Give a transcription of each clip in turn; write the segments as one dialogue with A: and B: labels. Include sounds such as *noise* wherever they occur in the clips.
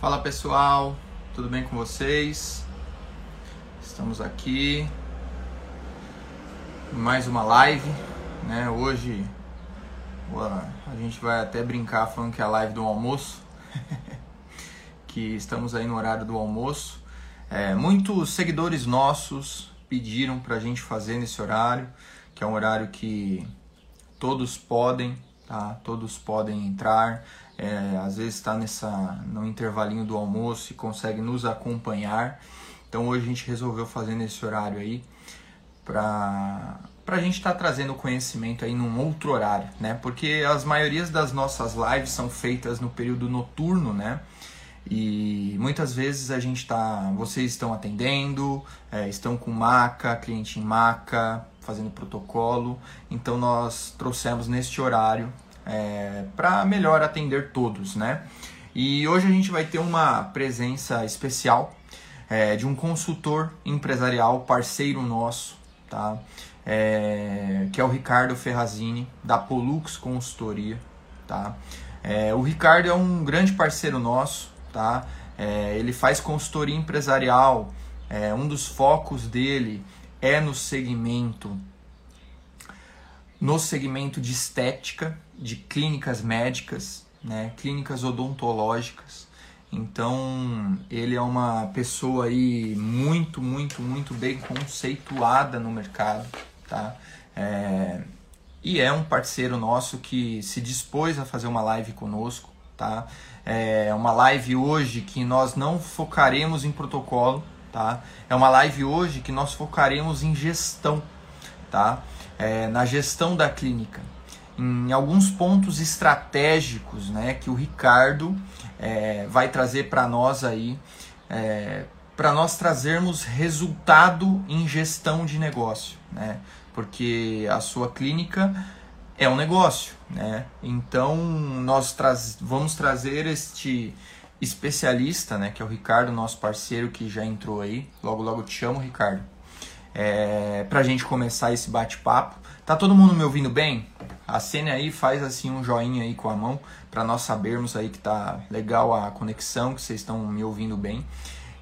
A: Fala pessoal, tudo bem com vocês? Estamos aqui mais uma live, né? Hoje a gente vai até brincar falando que é a live do almoço, *laughs* que estamos aí no horário do almoço. É, muitos seguidores nossos pediram para a gente fazer nesse horário, que é um horário que todos podem, tá? Todos podem entrar. É, às vezes está nessa no intervalinho do almoço e consegue nos acompanhar. Então hoje a gente resolveu fazer nesse horário aí para para a gente estar tá trazendo conhecimento aí num outro horário, né? Porque as maiorias das nossas lives são feitas no período noturno, né? E muitas vezes a gente está, vocês estão atendendo, é, estão com maca, cliente em maca, fazendo protocolo. Então nós trouxemos neste horário é, para melhor atender todos, né? E hoje a gente vai ter uma presença especial é, de um consultor empresarial, parceiro nosso, tá? É, que é o Ricardo Ferrazini, da Polux Consultoria, tá? É, o Ricardo é um grande parceiro nosso, tá? É, ele faz consultoria empresarial, é, um dos focos dele é no segmento no segmento de estética, de clínicas médicas, né, clínicas odontológicas. Então, ele é uma pessoa aí muito, muito, muito bem conceituada no mercado, tá? É, e é um parceiro nosso que se dispôs a fazer uma live conosco, tá? É uma live hoje que nós não focaremos em protocolo, tá? É uma live hoje que nós focaremos em gestão, tá? É, na gestão da clínica, em alguns pontos estratégicos, né? Que o Ricardo é, vai trazer para nós aí, é, para nós trazermos resultado em gestão de negócio, né? Porque a sua clínica é um negócio, né? Então nós vamos trazer este especialista, né? Que é o Ricardo, nosso parceiro que já entrou aí. Logo, logo te chamo, Ricardo. É, para a gente começar esse bate-papo. Tá todo mundo me ouvindo bem? Acene aí, faz assim um joinha aí com a mão para nós sabermos aí que tá legal a conexão, que vocês estão me ouvindo bem.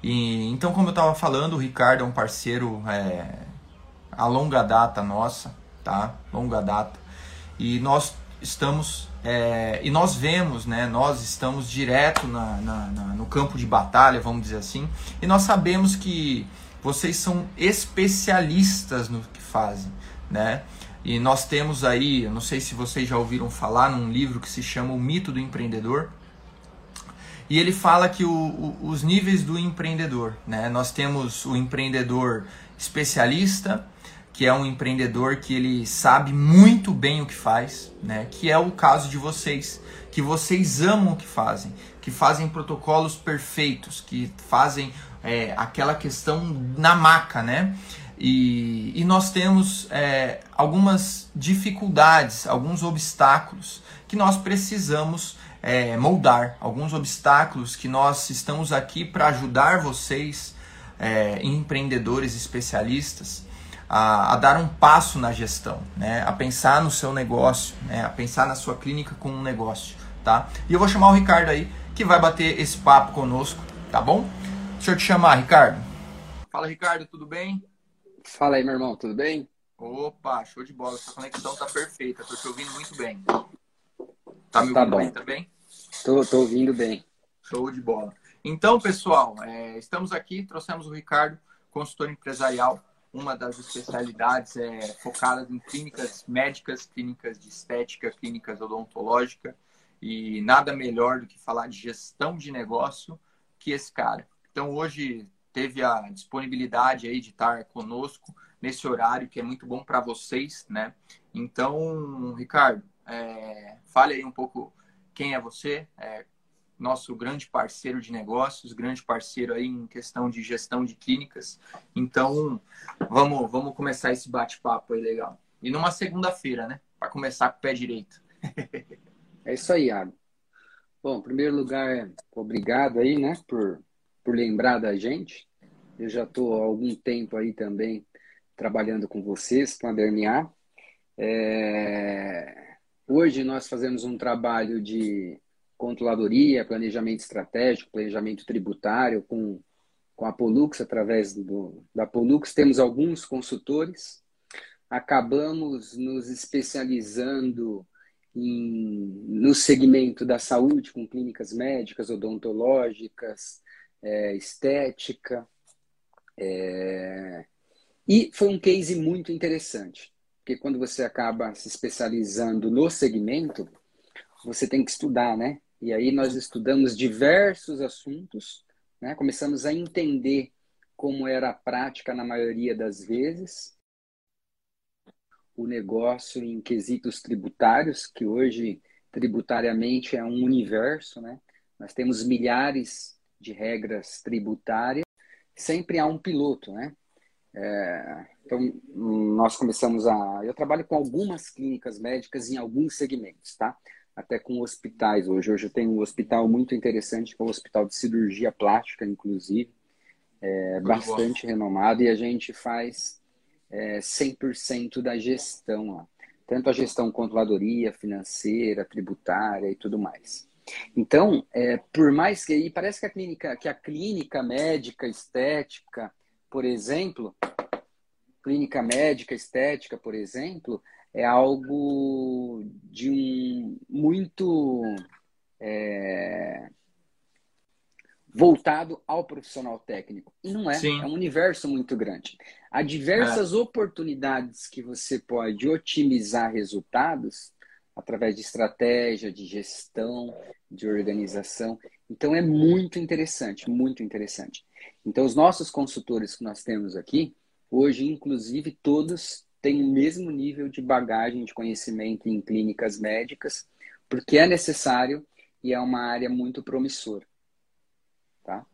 A: E então, como eu estava falando, o Ricardo é um parceiro é, a longa data nossa, tá? Longa data e nós estamos é, e nós vemos, né, nós estamos direto na, na, na, no campo de batalha, vamos dizer assim, e nós sabemos que vocês são especialistas no que fazem, né? E nós temos aí, não sei se vocês já ouviram falar num livro que se chama O Mito do Empreendedor. E ele fala que o, o, os níveis do empreendedor, né? Nós temos o empreendedor especialista, que é um empreendedor que ele sabe muito bem o que faz, né? Que é o caso de vocês, que vocês amam o que fazem, que fazem protocolos perfeitos, que fazem é, aquela questão na maca, né? E, e nós temos é, algumas dificuldades, alguns obstáculos que nós precisamos é, moldar, alguns obstáculos que nós estamos aqui para ajudar vocês, é, empreendedores especialistas, a, a, dar um passo na gestão, né? a pensar no seu negócio, né? a pensar na sua clínica como um negócio. Tá? E eu vou chamar o Ricardo aí, que vai bater esse papo conosco, tá bom? Deixa eu te chamar, Ricardo. Fala, Ricardo, tudo bem?
B: Fala aí, meu irmão, tudo bem?
A: Opa, show de bola. Essa conexão tá perfeita, tô te ouvindo muito bem. Tá me tá ouvindo tá bem também?
B: Tô, tô ouvindo bem.
A: Show de bola. Então, pessoal, é, estamos aqui, trouxemos o Ricardo, consultor empresarial, uma das especialidades é focada em clínicas médicas, clínicas de estética, clínicas odontológicas e nada melhor do que falar de gestão de negócio que esse cara. Então hoje teve a disponibilidade aí de estar conosco nesse horário que é muito bom para vocês, né? Então, Ricardo, é, fale aí um pouco quem é você, é, nosso grande parceiro de negócios, grande parceiro aí em questão de gestão de clínicas. Então, vamos, vamos começar esse bate-papo aí legal. E numa segunda-feira, né? Para começar com o pé direito. *laughs*
B: é isso aí, Iago. Bom, em primeiro lugar, obrigado aí, né, por, por lembrar da gente. Eu já estou há algum tempo aí também trabalhando com vocês, com a DRNA. É... Hoje nós fazemos um trabalho de controladoria, planejamento estratégico, planejamento tributário com, com a Polux, através do, da Polux. Temos alguns consultores. Acabamos nos especializando em, no segmento da saúde, com clínicas médicas, odontológicas, é, estética. É... E foi um case muito interessante, porque quando você acaba se especializando no segmento, você tem que estudar, né? E aí nós estudamos diversos assuntos, né? começamos a entender como era a prática na maioria das vezes, o negócio em quesitos tributários, que hoje tributariamente é um universo, né? Nós temos milhares de regras tributárias, sempre há um piloto, né? É, então, nós começamos a. Eu trabalho com algumas clínicas médicas em alguns segmentos, tá? até com hospitais hoje. Hoje eu tenho um hospital muito interessante, que é um hospital de cirurgia plástica, inclusive, é, bastante renomado, e a gente faz é, 100% da gestão lá. Tanto a gestão controladoria, financeira, tributária e tudo mais. Então, é, por mais que parece que a clínica, que a clínica médica estética, por exemplo, clínica médica estética, por exemplo, é algo de um muito é, voltado ao profissional técnico. E não é, Sim. é um universo muito grande. Há diversas é. oportunidades que você pode otimizar resultados através de estratégia, de gestão, de organização. Então é muito interessante, muito interessante. Então os nossos consultores que nós temos aqui, hoje inclusive todos tem o mesmo nível de bagagem de conhecimento em clínicas médicas, porque é necessário e é uma área muito promissora. Tá?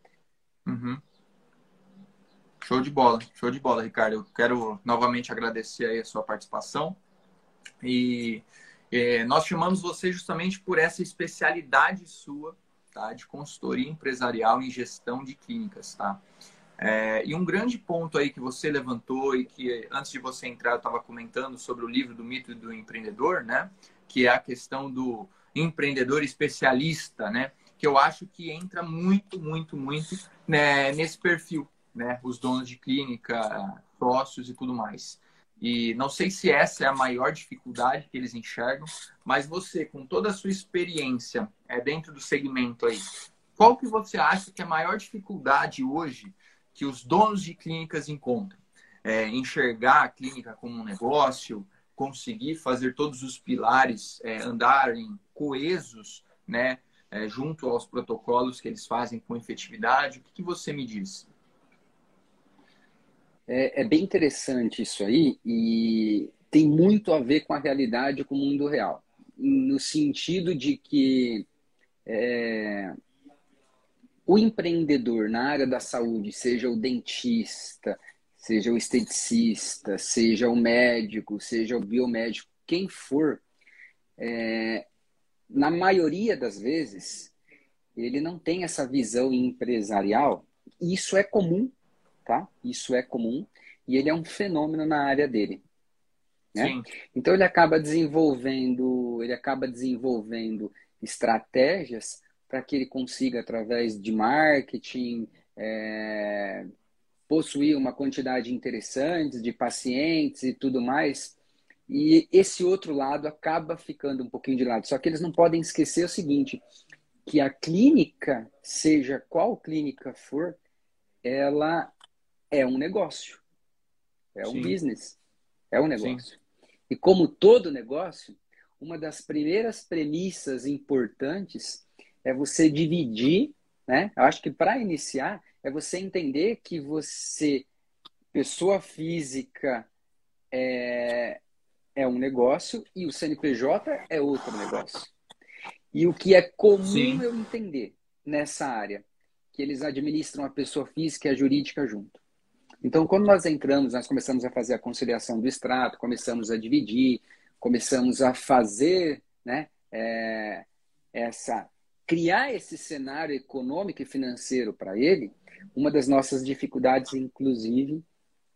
A: Uhum. Show de bola, show de bola, Ricardo. Eu quero novamente agradecer aí a sua participação. E é, nós chamamos você justamente por essa especialidade sua, tá? De consultoria empresarial em gestão de clínicas, tá? É, e um grande ponto aí que você levantou e que antes de você entrar eu estava comentando sobre o livro do mito do empreendedor, né? Que é a questão do empreendedor especialista, né? Que eu acho que entra muito, muito, muito né, nesse perfil, né? Os donos de clínica, sócios e tudo mais. E não sei se essa é a maior dificuldade que eles enxergam, mas você, com toda a sua experiência é, dentro do segmento aí, qual que você acha que é a maior dificuldade hoje que os donos de clínicas encontram. É, enxergar a clínica como um negócio, conseguir fazer todos os pilares é, andarem coesos, né, é, junto aos protocolos que eles fazem com efetividade. O que, que você me diz?
B: É, é, bem interessante isso aí e tem muito a ver com a realidade, com o mundo real, no sentido de que é, o empreendedor na área da saúde, seja o dentista, seja o esteticista, seja o médico, seja o biomédico, quem for, é, na maioria das vezes, ele não tem essa visão empresarial. Isso é comum, tá? Isso é comum e ele é um fenômeno na área dele. Né? Então ele acaba desenvolvendo, ele acaba desenvolvendo estratégias para que ele consiga, através de marketing, é, possuir uma quantidade interessante de pacientes e tudo mais. E esse outro lado acaba ficando um pouquinho de lado. Só que eles não podem esquecer o seguinte, que a clínica, seja qual clínica for, ela é um negócio. É um Sim. business. É um negócio. Sim. E como todo negócio, uma das primeiras premissas importantes é você dividir, né? Eu acho que para iniciar é você entender que você, pessoa física, é, é um negócio e o CNPJ é outro negócio. E o que é comum Sim. eu entender nessa área, que eles administram a pessoa física e a jurídica junto. Então, quando nós entramos, nós começamos a fazer a conciliação do extrato, começamos a dividir, começamos a fazer né, é, essa criar esse cenário econômico e financeiro para ele, uma das nossas dificuldades, inclusive,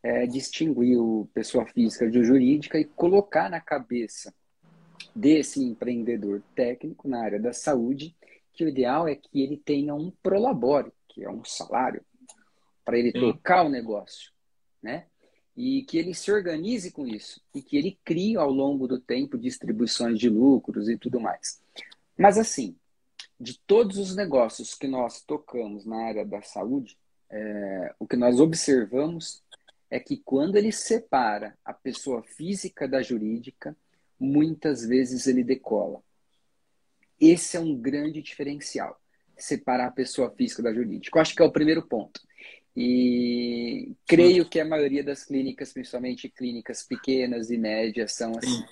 B: é distinguir o pessoa física de jurídica e colocar na cabeça desse empreendedor técnico na área da saúde que o ideal é que ele tenha um prolabore, que é um salário, para ele Sim. tocar o negócio, né? E que ele se organize com isso e que ele crie ao longo do tempo distribuições de lucros e tudo mais. Mas assim, de todos os negócios que nós tocamos na área da saúde, é, o que nós observamos é que quando ele separa a pessoa física da jurídica, muitas vezes ele decola. Esse é um grande diferencial, separar a pessoa física da jurídica. Eu acho que é o primeiro ponto. E creio que a maioria das clínicas, principalmente clínicas pequenas e médias, são assim.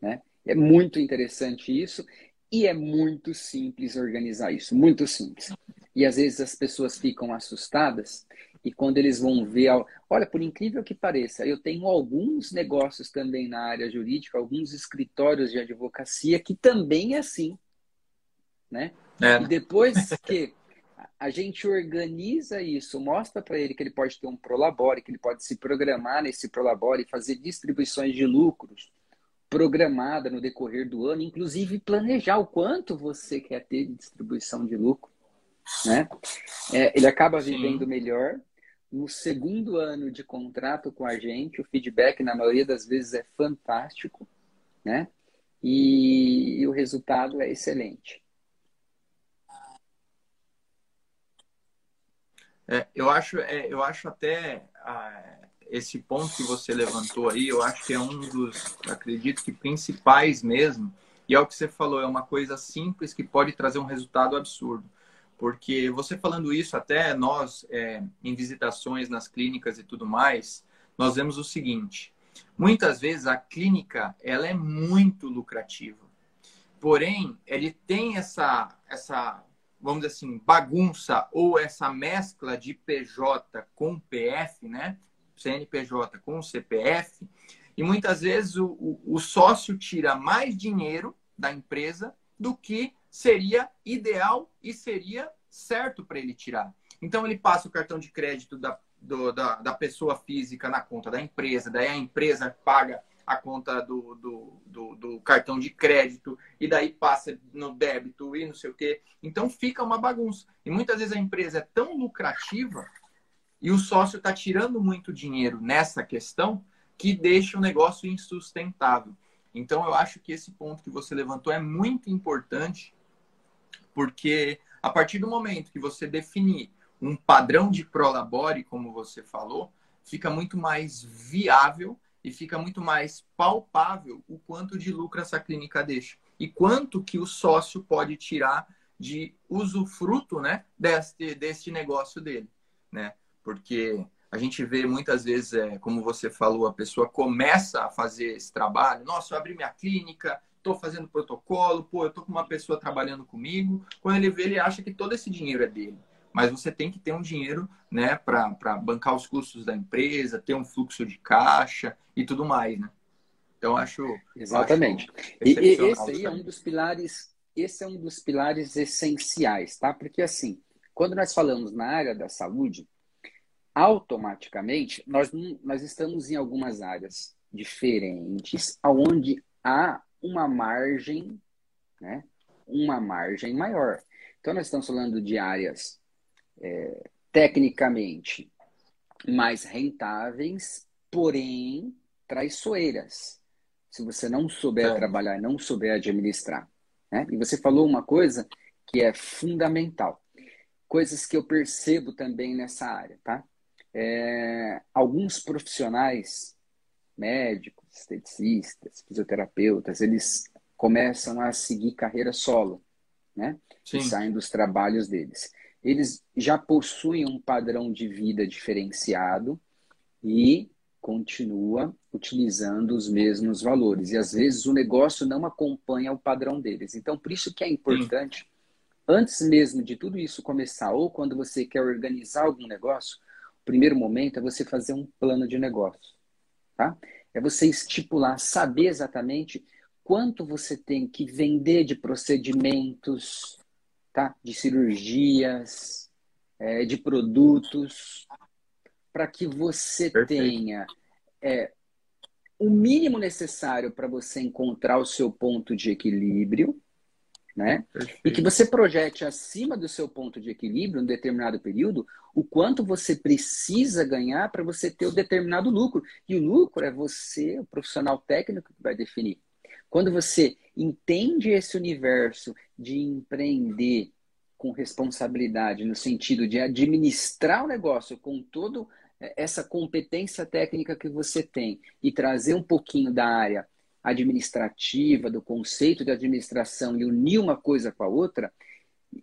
B: Né? É muito interessante isso e é muito simples organizar isso, muito simples. E às vezes as pessoas ficam assustadas e quando eles vão ver, olha, por incrível que pareça, eu tenho alguns negócios também na área jurídica, alguns escritórios de advocacia que também é assim, né? É. E depois que a gente organiza isso, mostra para ele que ele pode ter um prolabore, que ele pode se programar nesse prolabore e fazer distribuições de lucros programada no decorrer do ano, inclusive planejar o quanto você quer ter de distribuição de lucro, né? É, ele acaba vivendo Sim. melhor. No segundo ano de contrato com a gente, o feedback na maioria das vezes é fantástico, né? E, e o resultado é excelente.
A: É, eu, acho, é, eu acho até ah, esse ponto que você levantou aí, eu acho que é um dos, acredito que principais mesmo, e é o que você falou, é uma coisa simples que pode trazer um resultado absurdo. Porque você falando isso, até nós, é, em visitações nas clínicas e tudo mais, nós vemos o seguinte: muitas vezes a clínica ela é muito lucrativa, porém ele tem essa, essa vamos dizer assim, bagunça ou essa mescla de PJ com PF, né? CNPJ com CPF, e muitas vezes o, o, o sócio tira mais dinheiro da empresa do que seria ideal e seria certo para ele tirar. Então ele passa o cartão de crédito da, do, da, da pessoa física na conta da empresa, daí a empresa paga a conta do, do, do, do, cartão de crédito, e daí passa no débito e não sei o quê. Então fica uma bagunça. E muitas vezes a empresa é tão lucrativa e o sócio está tirando muito dinheiro nessa questão que deixa o negócio insustentável. Então eu acho que esse ponto que você levantou é muito importante, porque a partir do momento que você definir um padrão de prolabore, como você falou, fica muito mais viável e fica muito mais palpável o quanto de lucro essa clínica deixa e quanto que o sócio pode tirar de usufruto, né, deste, deste negócio dele, né? Porque a gente vê muitas vezes, é, como você falou, a pessoa começa a fazer esse trabalho. Nossa, eu abri minha clínica, estou fazendo protocolo, pô, eu estou com uma pessoa trabalhando comigo. Quando ele vê, ele acha que todo esse dinheiro é dele mas você tem que ter um dinheiro né, para bancar os custos da empresa, ter um fluxo de caixa e tudo mais, né? Então acho
B: exatamente. Acho e, e esse aí é um dos pilares, esse é um dos pilares essenciais, tá? Porque assim, quando nós falamos na área da saúde, automaticamente nós nós estamos em algumas áreas diferentes, aonde há uma margem, né? Uma margem maior. Então nós estamos falando de áreas é, tecnicamente mais rentáveis, porém traiçoeiras. Se você não souber é. trabalhar, não souber administrar. Né? E você falou uma coisa que é fundamental. Coisas que eu percebo também nessa área, tá? É, alguns profissionais, médicos, esteticistas, fisioterapeutas, eles começam a seguir carreira solo, né? Sim. E saem dos trabalhos deles eles já possuem um padrão de vida diferenciado e continua utilizando os mesmos valores. E às vezes o negócio não acompanha o padrão deles. Então, por isso que é importante, antes mesmo de tudo isso começar, ou quando você quer organizar algum negócio, o primeiro momento é você fazer um plano de negócio. Tá? É você estipular, saber exatamente quanto você tem que vender de procedimentos, tá? de cirurgias, é, de produtos, para que você Perfeito. tenha é, o mínimo necessário para você encontrar o seu ponto de equilíbrio, né? E que você projete acima do seu ponto de equilíbrio, em determinado período, o quanto você precisa ganhar para você ter o determinado lucro. E o lucro é você, o profissional técnico, que vai definir. Quando você entende esse universo de empreender com responsabilidade, no sentido de administrar o negócio com todo eh, essa competência técnica que você tem e trazer um pouquinho da área administrativa, do conceito de administração e unir uma coisa com a outra,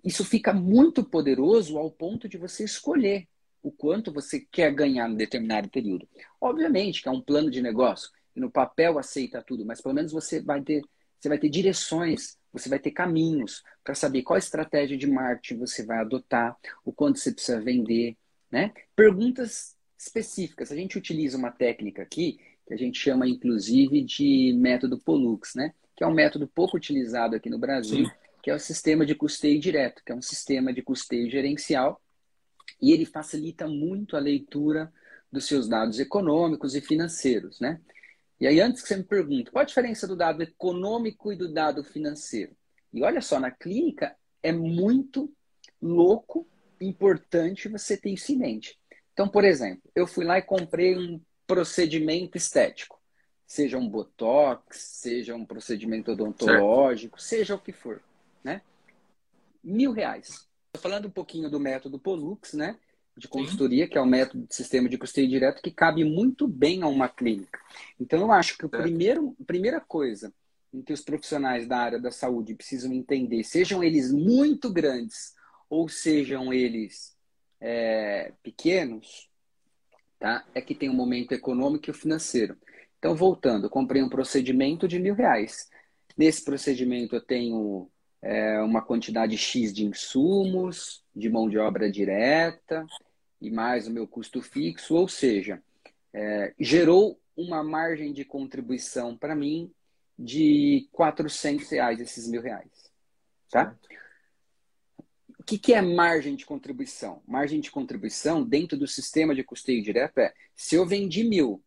B: isso fica muito poderoso ao ponto de você escolher o quanto você quer ganhar em determinado período. Obviamente que é um plano de negócio, no papel aceita tudo, mas pelo menos você vai ter, você vai ter direções, você vai ter caminhos para saber qual estratégia de marketing você vai adotar, o quanto você precisa vender, né? Perguntas específicas. A gente utiliza uma técnica aqui que a gente chama inclusive de método Pollux, né? que é um método pouco utilizado aqui no Brasil, Sim. que é o sistema de custeio direto, que é um sistema de custeio gerencial, e ele facilita muito a leitura dos seus dados econômicos e financeiros, né? E aí, antes que você me pergunte, qual a diferença do dado econômico e do dado financeiro? E olha só, na clínica é muito louco, importante você ter isso em mente. Então, por exemplo, eu fui lá e comprei um procedimento estético. Seja um botox, seja um procedimento odontológico, certo. seja o que for, né? Mil reais. Falando um pouquinho do método Pollux, né? De consultoria, Sim. que é o método de sistema de custeio direto que cabe muito bem a uma clínica. Então, eu acho que a primeiro, primeira coisa em que os profissionais da área da saúde precisam entender, sejam eles muito grandes ou sejam eles é, pequenos, tá? é que tem um momento econômico e o financeiro. Então, voltando, eu comprei um procedimento de mil reais. Nesse procedimento, eu tenho é, uma quantidade X de insumos, de mão de obra direta e mais o meu custo fixo, ou seja, é, gerou uma margem de contribuição para mim de 400 reais, esses mil reais. Tá? O que, que é margem de contribuição? Margem de contribuição dentro do sistema de custeio direto é se eu vendi mil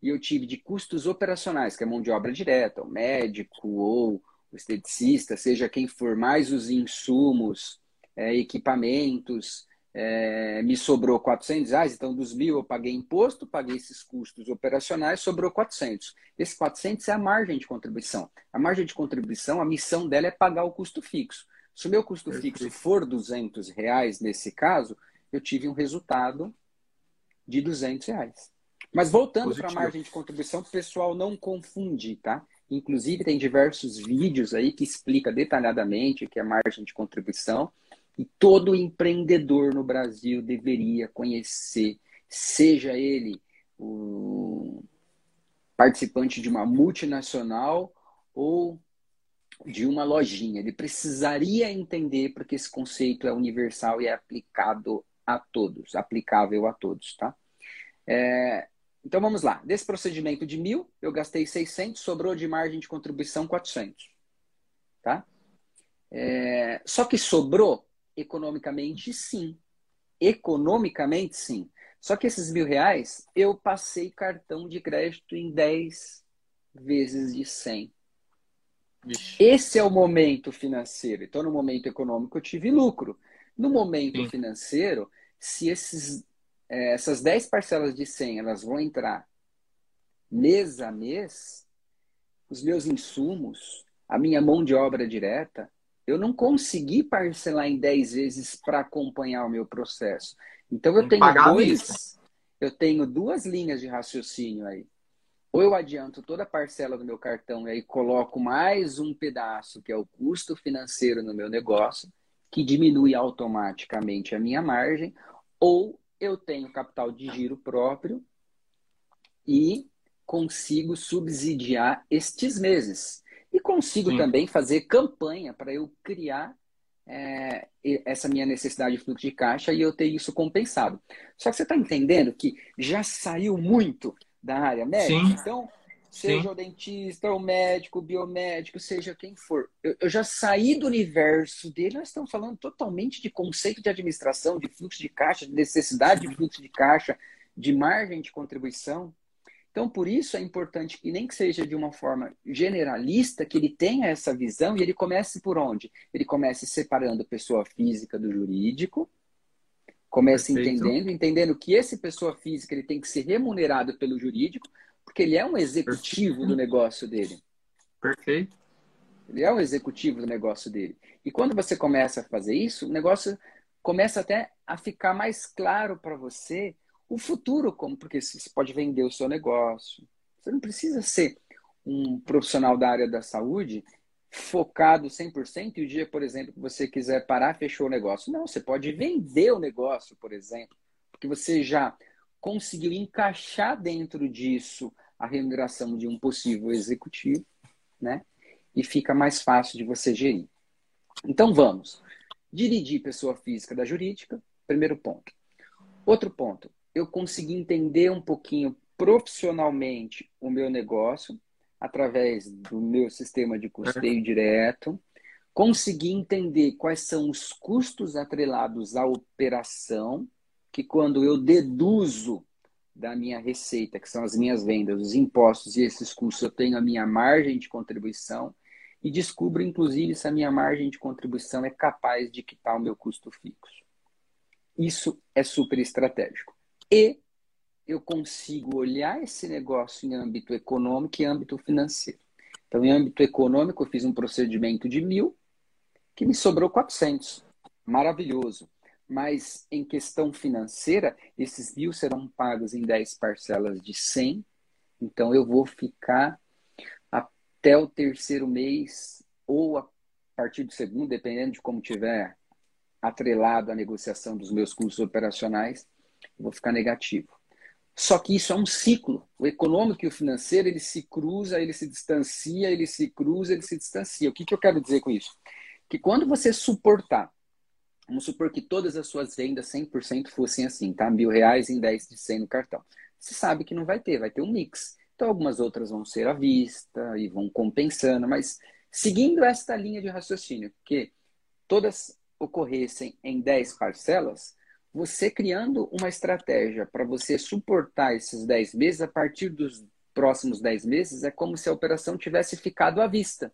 B: e eu tive de custos operacionais, que é mão de obra direta, o médico ou o esteticista, seja quem for, mais os insumos, é, equipamentos, é, me sobrou 400 reais, então dos mil eu paguei imposto, paguei esses custos operacionais, sobrou 400. Esse 400 é a margem de contribuição. A margem de contribuição, a missão dela é pagar o custo fixo. Se o meu custo fixo for 200 reais nesse caso, eu tive um resultado de 200 reais. Mas voltando para a margem de contribuição, o pessoal não confundir, tá? Inclusive, tem diversos vídeos aí que explica detalhadamente o que é margem de contribuição. E todo empreendedor no Brasil deveria conhecer, seja ele o participante de uma multinacional ou de uma lojinha. Ele precisaria entender porque esse conceito é universal e é aplicado a todos, aplicável a todos, tá? É, então vamos lá. Desse procedimento de mil, eu gastei 600, sobrou de margem de contribuição 400, tá? É, só que sobrou economicamente, sim. Economicamente, sim. Só que esses mil reais, eu passei cartão de crédito em 10 vezes de 100. Ixi. Esse é o momento financeiro. Então, no momento econômico, eu tive lucro. No momento Sim. financeiro, se esses, essas 10 parcelas de 100 elas vão entrar mês a mês, os meus insumos, a minha mão de obra direta, eu não consegui parcelar em 10 vezes para acompanhar o meu processo. Então eu tenho dois, eu tenho duas linhas de raciocínio aí. Ou eu adianto toda a parcela do meu cartão e aí coloco mais um pedaço, que é o custo financeiro no meu negócio, que diminui automaticamente a minha margem, ou eu tenho capital de giro próprio e consigo subsidiar estes meses. E consigo Sim. também fazer campanha para eu criar é, essa minha necessidade de fluxo de caixa e eu ter isso compensado. Só que você está entendendo que já saiu muito da área médica. Sim. Então, seja Sim. o dentista, o médico, o biomédico, seja quem for. Eu, eu, já saí do universo dele, nós estamos falando totalmente de conceito de administração, de fluxo de caixa, de necessidade de fluxo de caixa, de margem de contribuição. Então, por isso é importante que nem que seja de uma forma generalista, que ele tenha essa visão e ele comece por onde? Ele comece separando pessoa física do jurídico, comece Perfeito. entendendo, entendendo que esse pessoa física ele tem que ser remunerado pelo jurídico, porque ele é um executivo Perfeito. do negócio dele.
A: Perfeito.
B: Ele é um executivo do negócio dele. E quando você começa a fazer isso, o negócio começa até a ficar mais claro para você o futuro, como porque você pode vender o seu negócio. Você não precisa ser um profissional da área da saúde focado 100% e o dia, por exemplo, que você quiser parar, fechou o negócio. Não, você pode vender o negócio, por exemplo, porque você já conseguiu encaixar dentro disso a remuneração de um possível executivo, né? E fica mais fácil de você gerir. Então vamos. Dividir pessoa física da jurídica, primeiro ponto. Outro ponto, eu consegui entender um pouquinho profissionalmente o meu negócio através do meu sistema de custeio direto, consegui entender quais são os custos atrelados à operação, que quando eu deduzo da minha receita, que são as minhas vendas, os impostos e esses custos, eu tenho a minha margem de contribuição e descubro, inclusive, se a minha margem de contribuição é capaz de quitar o meu custo fixo. Isso é super estratégico e eu consigo olhar esse negócio em âmbito econômico e âmbito financeiro. Então, em âmbito econômico, eu fiz um procedimento de mil, que me sobrou 400. Maravilhoso. Mas em questão financeira, esses mil serão pagos em 10 parcelas de 100. Então, eu vou ficar até o terceiro mês ou a partir do segundo, dependendo de como tiver atrelado a negociação dos meus custos operacionais, eu vou ficar negativo. Só que isso é um ciclo. O econômico e o financeiro, ele se cruza, ele se distancia, ele se cruza, ele se distancia. O que, que eu quero dizer com isso? Que quando você suportar, vamos supor que todas as suas vendas 100% fossem assim, tá? Mil reais em 10 de 100 no cartão. Você sabe que não vai ter, vai ter um mix. Então, algumas outras vão ser à vista e vão compensando, mas seguindo esta linha de raciocínio, que todas ocorressem em 10 parcelas, você criando uma estratégia para você suportar esses 10 meses, a partir dos próximos 10 meses, é como se a operação tivesse ficado à vista.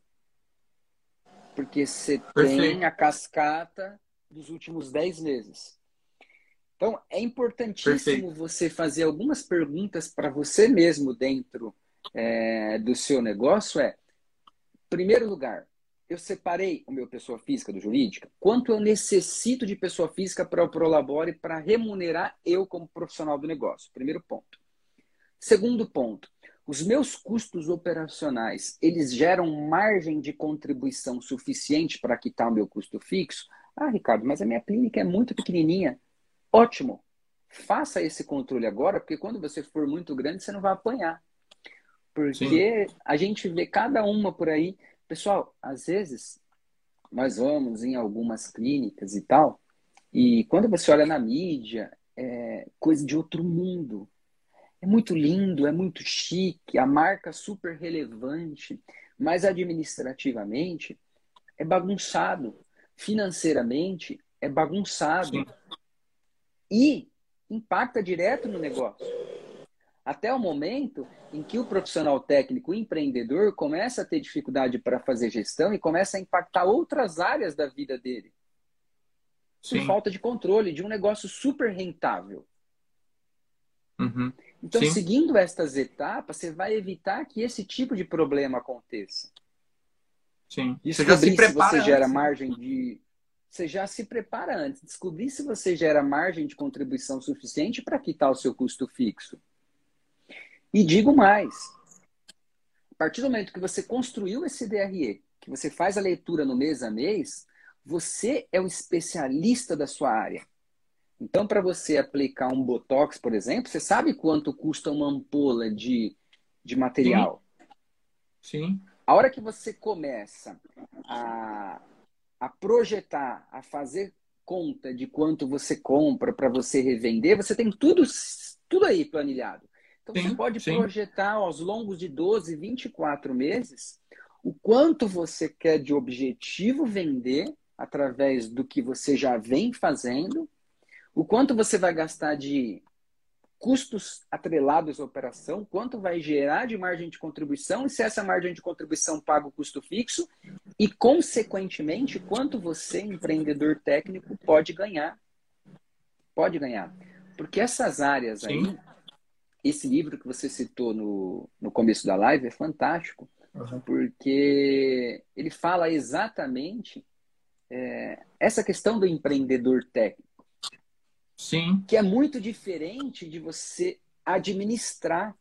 B: Porque você Perfeito. tem a cascata dos últimos 10 meses. Então, é importantíssimo Perfeito. você fazer algumas perguntas para você mesmo dentro é, do seu negócio. É, primeiro lugar, eu separei o meu pessoa física do jurídica, quanto eu necessito de pessoa física para o Prolabore para remunerar eu como profissional do negócio. Primeiro ponto. Segundo ponto, os meus custos operacionais, eles geram margem de contribuição suficiente para quitar o meu custo fixo? Ah, Ricardo, mas a minha clínica é muito pequenininha. Ótimo. Faça esse controle agora, porque quando você for muito grande, você não vai apanhar. Porque Sim. a gente vê cada uma por aí Pessoal, às vezes nós vamos em algumas clínicas e tal, e quando você olha na mídia, é coisa de outro mundo. É muito lindo, é muito chique, a marca super relevante, mas administrativamente é bagunçado, financeiramente é bagunçado. Sim. E impacta direto no negócio. Até o momento em que o profissional técnico o empreendedor começa a ter dificuldade para fazer gestão e começa a impactar outras áreas da vida dele. Sim. Por falta de controle de um negócio super rentável.
A: Uhum.
B: Então, Sim. seguindo estas etapas, você vai evitar que esse tipo de problema aconteça.
A: Sim.
B: Descobrir você já se, prepara se você gera antes. margem de. Você já se prepara antes. Descobrir se você gera margem de contribuição suficiente para quitar o seu custo fixo. E digo mais: a partir do momento que você construiu esse DRE, que você faz a leitura no mês a mês, você é o especialista da sua área. Então, para você aplicar um Botox, por exemplo, você sabe quanto custa uma ampola de, de material?
A: Sim. Sim.
B: A hora que você começa a, a projetar, a fazer conta de quanto você compra para você revender, você tem tudo, tudo aí planilhado. Então, sim, você pode sim. projetar aos longos de 12, 24 meses o quanto você quer de objetivo vender através do que você já vem fazendo, o quanto você vai gastar de custos atrelados à operação, quanto vai gerar de margem de contribuição e se essa margem de contribuição paga o custo fixo e, consequentemente, quanto você, empreendedor técnico, pode ganhar. Pode ganhar. Porque essas áreas Sim. aí, esse livro que você citou no, no começo da live é fantástico, uhum. porque ele fala exatamente é, essa questão do empreendedor técnico.
A: Sim.
B: Que é muito diferente de você administrar.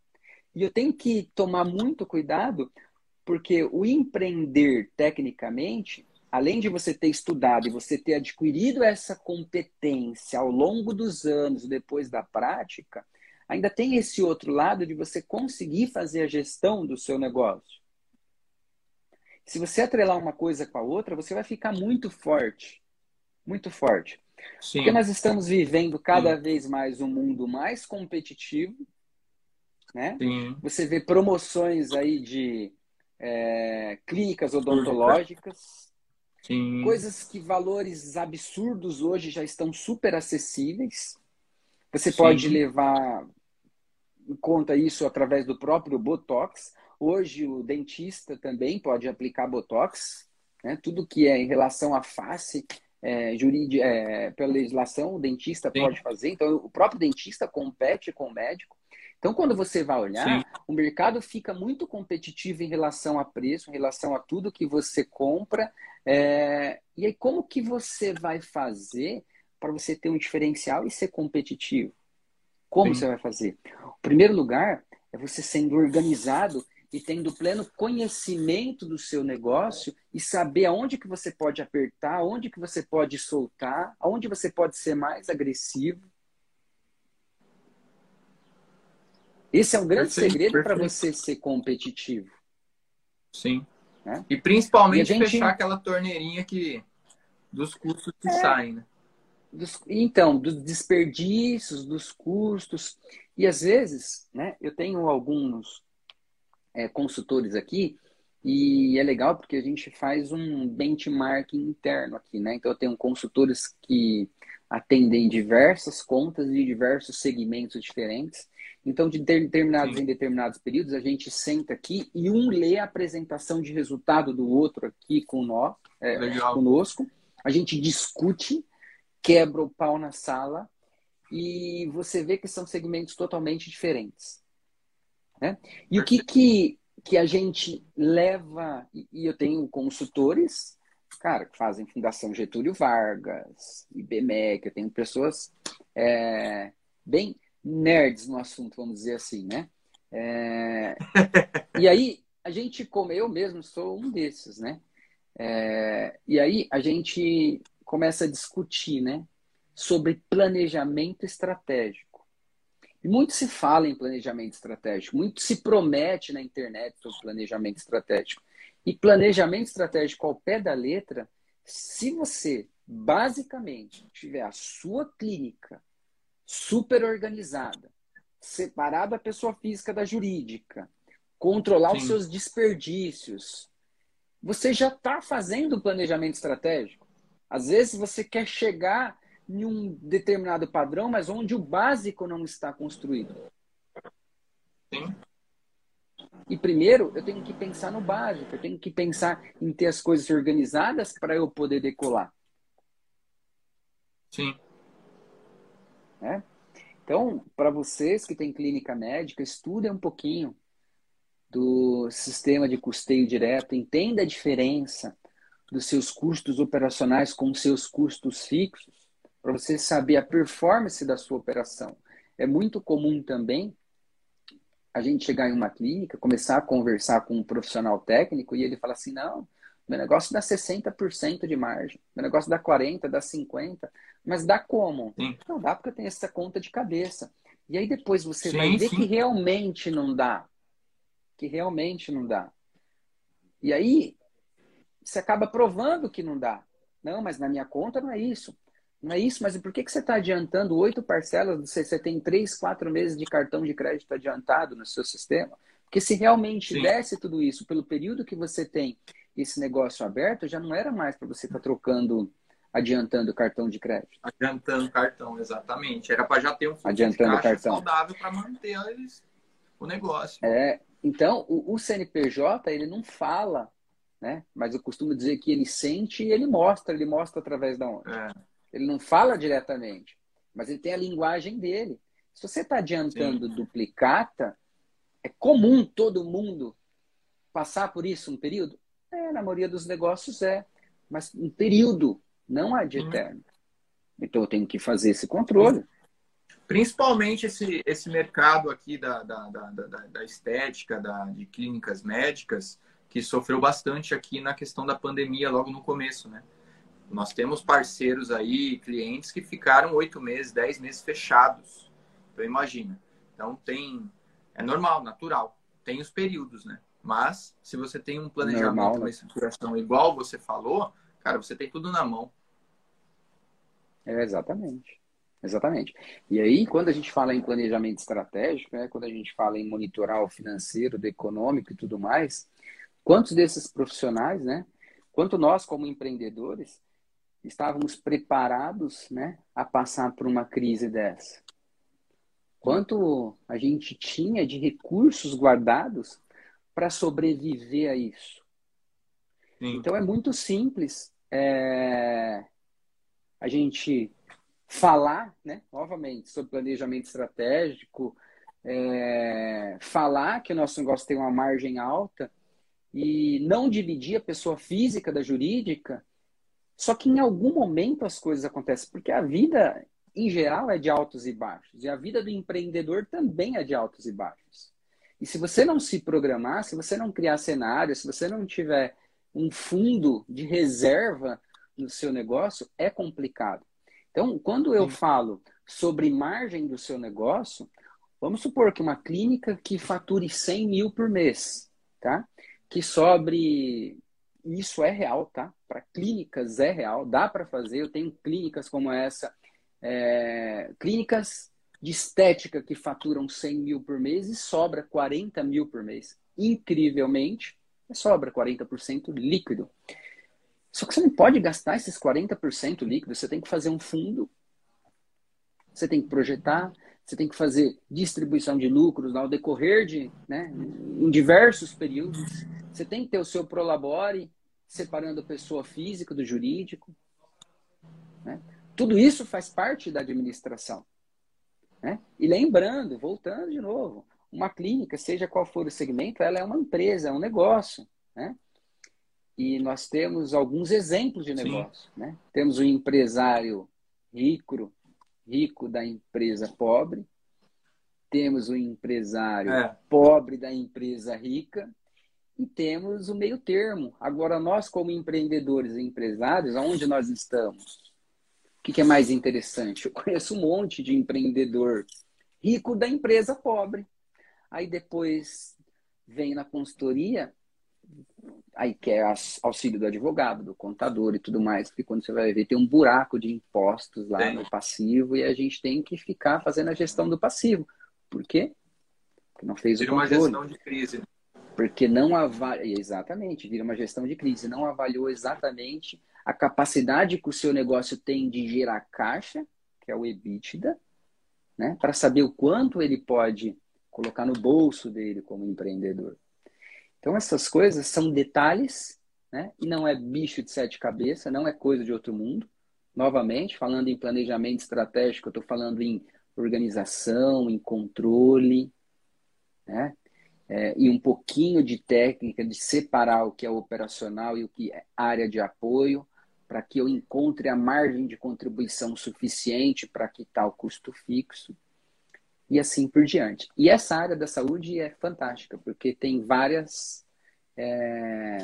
B: E eu tenho que tomar muito cuidado, porque o empreender tecnicamente, além de você ter estudado e você ter adquirido essa competência ao longo dos anos, depois da prática, ainda tem esse outro lado de você conseguir fazer a gestão do seu negócio. Se você atrelar uma coisa com a outra, você vai ficar muito forte. Muito forte. Sim. Porque nós estamos vivendo cada Sim. vez mais um mundo mais competitivo. Né? Sim. Você vê promoções aí de é, clínicas odontológicas. Sim. Coisas que valores absurdos hoje já estão super acessíveis. Você pode levar em conta isso através do próprio Botox. Hoje o dentista também pode aplicar Botox. Né? Tudo que é em relação à face é, jurídica, é, pela legislação, o dentista Sim. pode fazer. Então, o próprio dentista compete com o médico. Então, quando você vai olhar, Sim. o mercado fica muito competitivo em relação a preço, em relação a tudo que você compra. É... E aí, como que você vai fazer para você ter um diferencial e ser competitivo? Como Sim. você vai fazer? O primeiro lugar é você sendo organizado e tendo pleno conhecimento do seu negócio e saber aonde que você pode apertar, aonde que você pode soltar, aonde você pode ser mais agressivo. Esse é um grande perfeito, segredo para você ser competitivo.
A: Sim. Né? E principalmente e gente... fechar aquela torneirinha que dos custos que é. saem, né?
B: Dos, então, dos desperdícios, dos custos. E às vezes, né, eu tenho alguns é, consultores aqui e é legal porque a gente faz um benchmarking interno aqui, né? Então eu tenho consultores que atendem diversas contas de diversos segmentos diferentes. Então, de determinados Sim. em determinados períodos, a gente senta aqui e um lê a apresentação de resultado do outro aqui com nós, é, conosco. A gente discute, quebra o pau na sala e você vê que são segmentos totalmente diferentes. Né? E o que, que, que a gente leva, e eu tenho consultores, cara, que fazem Fundação Getúlio Vargas, IBMEC, eu tenho pessoas é, bem nerds no assunto, vamos dizer assim, né? É, *laughs* e aí, a gente, como eu mesmo sou um desses, né? É, e aí, a gente começa a discutir, né? Sobre planejamento estratégico. E muito se fala em planejamento estratégico, muito se promete na internet sobre planejamento estratégico. E planejamento estratégico ao pé da letra, se você basicamente tiver a sua clínica super organizada, separada a pessoa física da jurídica, controlar Sim. os seus desperdícios, você já está fazendo o planejamento estratégico. Às vezes você quer chegar em um determinado padrão, mas onde o básico não está construído. Sim. E primeiro, eu tenho que pensar no básico, eu tenho que pensar em ter as coisas organizadas para eu poder decolar.
A: Sim.
B: É? Então, para vocês que têm clínica médica, estudem um pouquinho do sistema de custeio direto, entenda a diferença dos seus custos operacionais com os seus custos fixos para você saber a performance da sua operação. É muito comum também a gente chegar em uma clínica, começar a conversar com um profissional técnico e ele fala assim: não, meu negócio dá 60% de margem, meu negócio dá 40%, dá 50%, mas dá como? Sim. Não dá porque eu tenho essa conta de cabeça. E aí depois você sim, vai ver sim. que realmente não dá. Que realmente não dá. E aí você acaba provando que não dá. Não, mas na minha conta não é isso. Não é isso, mas por que, que você está adiantando oito parcelas? Você, você tem três, quatro meses de cartão de crédito adiantado no seu sistema? Porque se realmente Sim. desse tudo isso pelo período que você tem esse negócio aberto, já não era mais para você estar tá trocando adiantando cartão de crédito.
A: Adiantando cartão, exatamente. Era para já ter um
B: fluxo adiantando de cartão.
A: saudável para manter eles, o negócio.
B: É, então, o, o, CNPJ, ele não fala, né? Mas eu costumo dizer que ele sente e ele mostra, ele mostra através da onde. É. Ele não fala diretamente, mas ele tem a linguagem dele. Se você está adiantando Sim. duplicata, é comum todo mundo passar por isso um período? É, na maioria dos negócios é. Mas um período, não há de uhum. eterno. Então eu tenho que fazer esse controle.
A: Principalmente esse, esse mercado aqui da, da, da, da, da estética, da, de clínicas médicas, que sofreu bastante aqui na questão da pandemia logo no começo, né? Nós temos parceiros aí, clientes que ficaram oito meses, dez meses fechados. Então imagina. Então tem, é normal, natural. Tem os períodos, né? Mas se você tem um planejamento, Normal, né? uma estruturação igual você falou, cara, você tem tudo na mão.
B: É, exatamente. Exatamente. E aí, quando a gente fala em planejamento estratégico, né, quando a gente fala em monitorar o financeiro, do econômico e tudo mais, quantos desses profissionais, né, quanto nós como empreendedores, estávamos preparados né, a passar por uma crise dessa? Quanto a gente tinha de recursos guardados para sobreviver a isso. Sim. Então é muito simples é, a gente falar, né, novamente, sobre planejamento estratégico, é, falar que o nosso negócio tem uma margem alta e não dividir a pessoa física da jurídica, só que em algum momento as coisas acontecem, porque a vida, em geral, é de altos e baixos, e a vida do empreendedor também é de altos e baixos. E se você não se programar, se você não criar cenário, se você não tiver um fundo de reserva no seu negócio, é complicado. Então, quando eu Sim. falo sobre margem do seu negócio, vamos supor que uma clínica que fature 100 mil por mês, tá? Que sobre. Isso é real, tá? Para clínicas é real, dá para fazer. Eu tenho clínicas como essa, é... clínicas de estética que faturam 100 mil por mês e sobra 40 mil por mês. Incrivelmente, sobra 40% líquido. Só que você não pode gastar esses 40% líquido, você tem que fazer um fundo, você tem que projetar, você tem que fazer distribuição de lucros ao decorrer de, né, em diversos períodos. Você tem que ter o seu prolabore, separando a pessoa física do jurídico. Né? Tudo isso faz parte da administração. Né? E lembrando, voltando de novo, uma clínica, seja qual for o segmento, ela é uma empresa, é um negócio. Né? E nós temos alguns exemplos de negócio. Né? Temos o um empresário rico, rico da empresa pobre, temos o empresário é. pobre da empresa rica e temos o meio termo. Agora, nós, como empreendedores e empresários, aonde nós estamos? O que, que é mais interessante? Eu conheço um monte de empreendedor rico da empresa pobre. Aí depois vem na consultoria, aí quer auxílio do advogado, do contador e tudo mais, porque quando você vai ver, tem um buraco de impostos lá Sim. no passivo e a gente tem que ficar fazendo a gestão do passivo. Por quê? Porque não fez vira o controle.
A: uma gestão de crise.
B: Porque não avaliou, exatamente, vira uma gestão de crise, não avaliou exatamente a capacidade que o seu negócio tem de gerar caixa, que é o EBITDA, né, para saber o quanto ele pode colocar no bolso dele como empreendedor. Então, essas coisas são detalhes, né, e não é bicho de sete cabeças, não é coisa de outro mundo. Novamente, falando em planejamento estratégico, eu estou falando em organização, em controle, né? É, e um pouquinho de técnica de separar o que é operacional e o que é área de apoio para que eu encontre a margem de contribuição suficiente para quitar o custo fixo e assim por diante. E essa área da saúde é fantástica, porque tem várias é,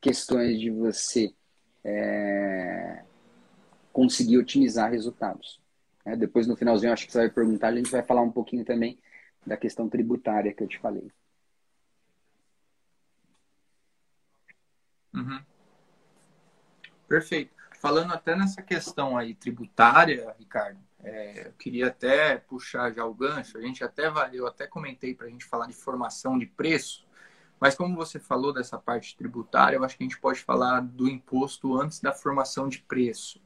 B: questões de você é, conseguir otimizar resultados. É, depois, no finalzinho, acho que você vai perguntar, a gente vai falar um pouquinho também da questão tributária que eu te falei.
A: Uhum. Perfeito. Falando até nessa questão aí tributária, Ricardo, é, eu queria até puxar já o gancho. A gente até eu até comentei para a gente falar de formação de preço, Mas como você falou dessa parte tributária, eu acho que a gente pode falar do imposto antes da formação de preço.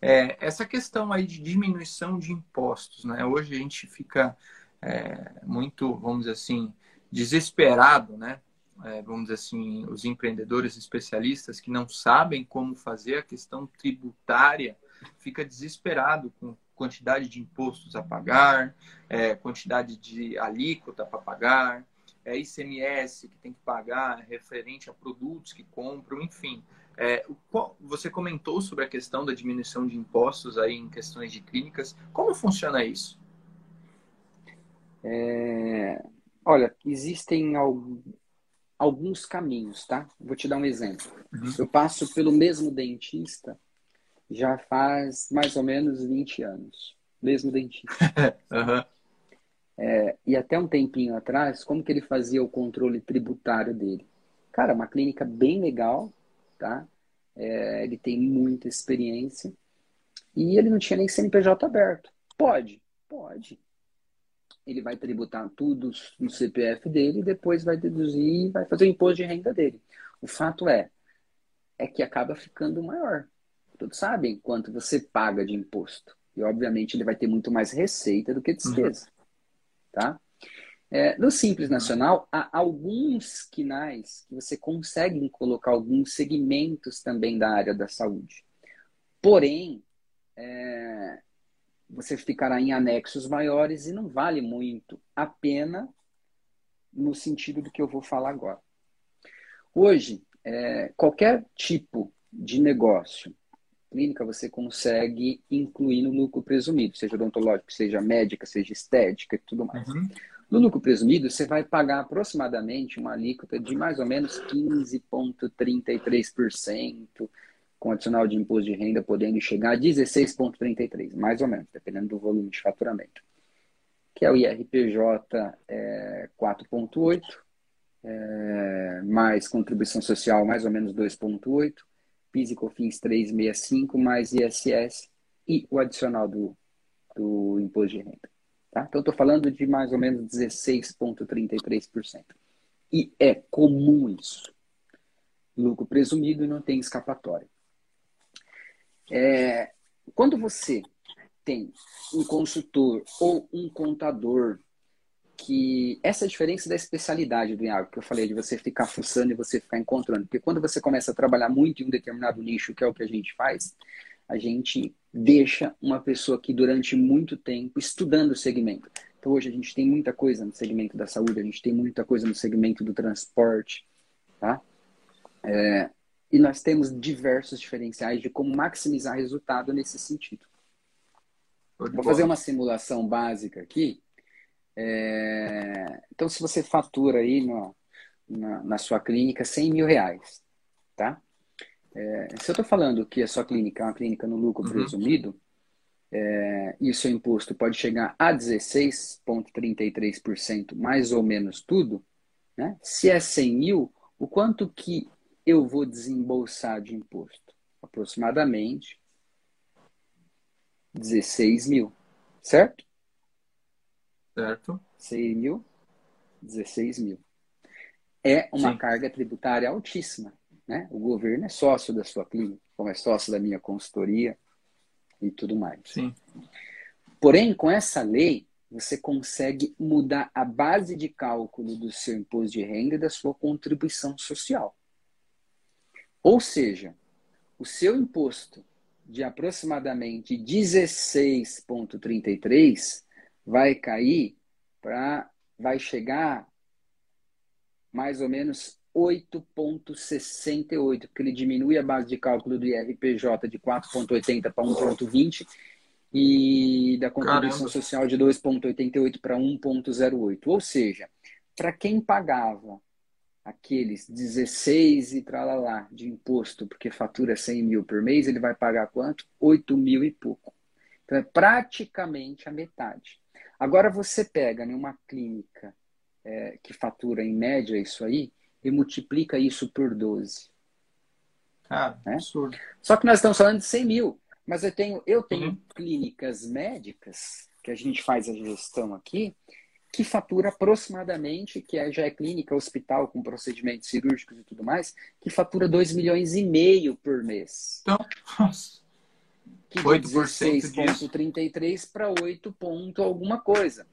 A: É, essa questão aí de diminuição de impostos, né? Hoje a gente fica é, muito, vamos dizer assim, desesperado, né? É, vamos dizer assim, os empreendedores especialistas que não sabem como fazer a questão tributária fica desesperado com quantidade de impostos a pagar, é, quantidade de alíquota para pagar, é, ICMS que tem que pagar referente a produtos que compram, enfim. É, qual, você comentou sobre a questão da diminuição de impostos aí em questões de clínicas. Como funciona isso?
B: É, olha, existem alguns caminhos, tá? Vou te dar um exemplo. Uhum. Eu passo pelo mesmo dentista já faz mais ou menos 20 anos. Mesmo dentista. *laughs* uhum. é, e até um tempinho atrás, como que ele fazia o controle tributário dele? Cara, uma clínica bem legal, tá? É, ele tem muita experiência. E ele não tinha nem CNPJ aberto. Pode? Pode. Ele vai tributar tudo no CPF dele e depois vai deduzir e vai fazer o imposto de renda dele. O fato é, é que acaba ficando maior todos sabem quanto você paga de imposto. E, obviamente, ele vai ter muito mais receita do que despesa. Uhum. Tá? É, no Simples Nacional, há alguns quinais que você consegue colocar alguns segmentos também da área da saúde. Porém, é, você ficará em anexos maiores e não vale muito a pena no sentido do que eu vou falar agora. Hoje, é, qualquer tipo de negócio clínica você consegue incluir no lucro presumido, seja odontológico, seja médica, seja estética e tudo mais. Uhum. No lucro presumido, você vai pagar aproximadamente uma alíquota de mais ou menos 15,33%, com adicional de imposto de renda podendo chegar a 16,33%, mais ou menos, dependendo do volume de faturamento. Que é o IRPJ é, 4,8%, é, mais contribuição social mais ou menos 2,8%, PIS e COFINS 365 mais ISS e o adicional do, do imposto de renda. Tá? Então, estou falando de mais ou menos 16,33%. E é comum isso. Lucro presumido não tem escapatória. É, quando você tem um consultor ou um contador que essa é a diferença da especialidade do Iago, que eu falei de você ficar fuçando e você ficar encontrando. Porque quando você começa a trabalhar muito em um determinado nicho, que é o que a gente faz, a gente deixa uma pessoa aqui durante muito tempo estudando o segmento. Então hoje a gente tem muita coisa no segmento da saúde, a gente tem muita coisa no segmento do transporte, tá? É, e nós temos diversos diferenciais de como maximizar resultado nesse sentido. Vou fazer uma simulação básica aqui é, então, se você fatura aí no, na, na, sua clínica 100 mil reais, tá? É, se eu estou falando que a sua clínica é uma clínica no lucro uhum. presumido, é, e o seu imposto pode chegar a 16,33%, mais ou menos tudo, né? se é 100 mil, o quanto que eu vou desembolsar de imposto? Aproximadamente 16 mil, certo?
A: Certo.
B: 6 mil, 16 mil. É uma Sim. carga tributária altíssima. Né? O governo é sócio da sua clínica, como é sócio da minha consultoria e tudo mais.
A: Sim.
B: Porém, com essa lei, você consegue mudar a base de cálculo do seu imposto de renda e da sua contribuição social. Ou seja, o seu imposto de aproximadamente 16,33 vai cair para vai chegar mais ou menos 8,68, porque ele diminui a base de cálculo do IRPJ de 4,80 para 1,20 e da contribuição Caramba. social de 2,88 para 1,08. Ou seja, para quem pagava aqueles 16 e tralalá de imposto, porque fatura 100 mil por mês, ele vai pagar quanto? 8 mil e pouco. Então é praticamente a metade. Agora você pega em uma clínica é, que fatura em média isso aí e multiplica isso por 12.
A: Ah, né? absurdo.
B: Só que nós estamos falando de 100 mil. Mas eu tenho, eu tenho uhum. clínicas médicas, que a gente faz a gestão aqui, que fatura aproximadamente, que é, já é clínica, hospital, com procedimentos cirúrgicos e tudo mais, que fatura 2 milhões e meio por mês.
A: Então, *laughs* nossa.
B: Que 16,33 para 8 ponto alguma coisa.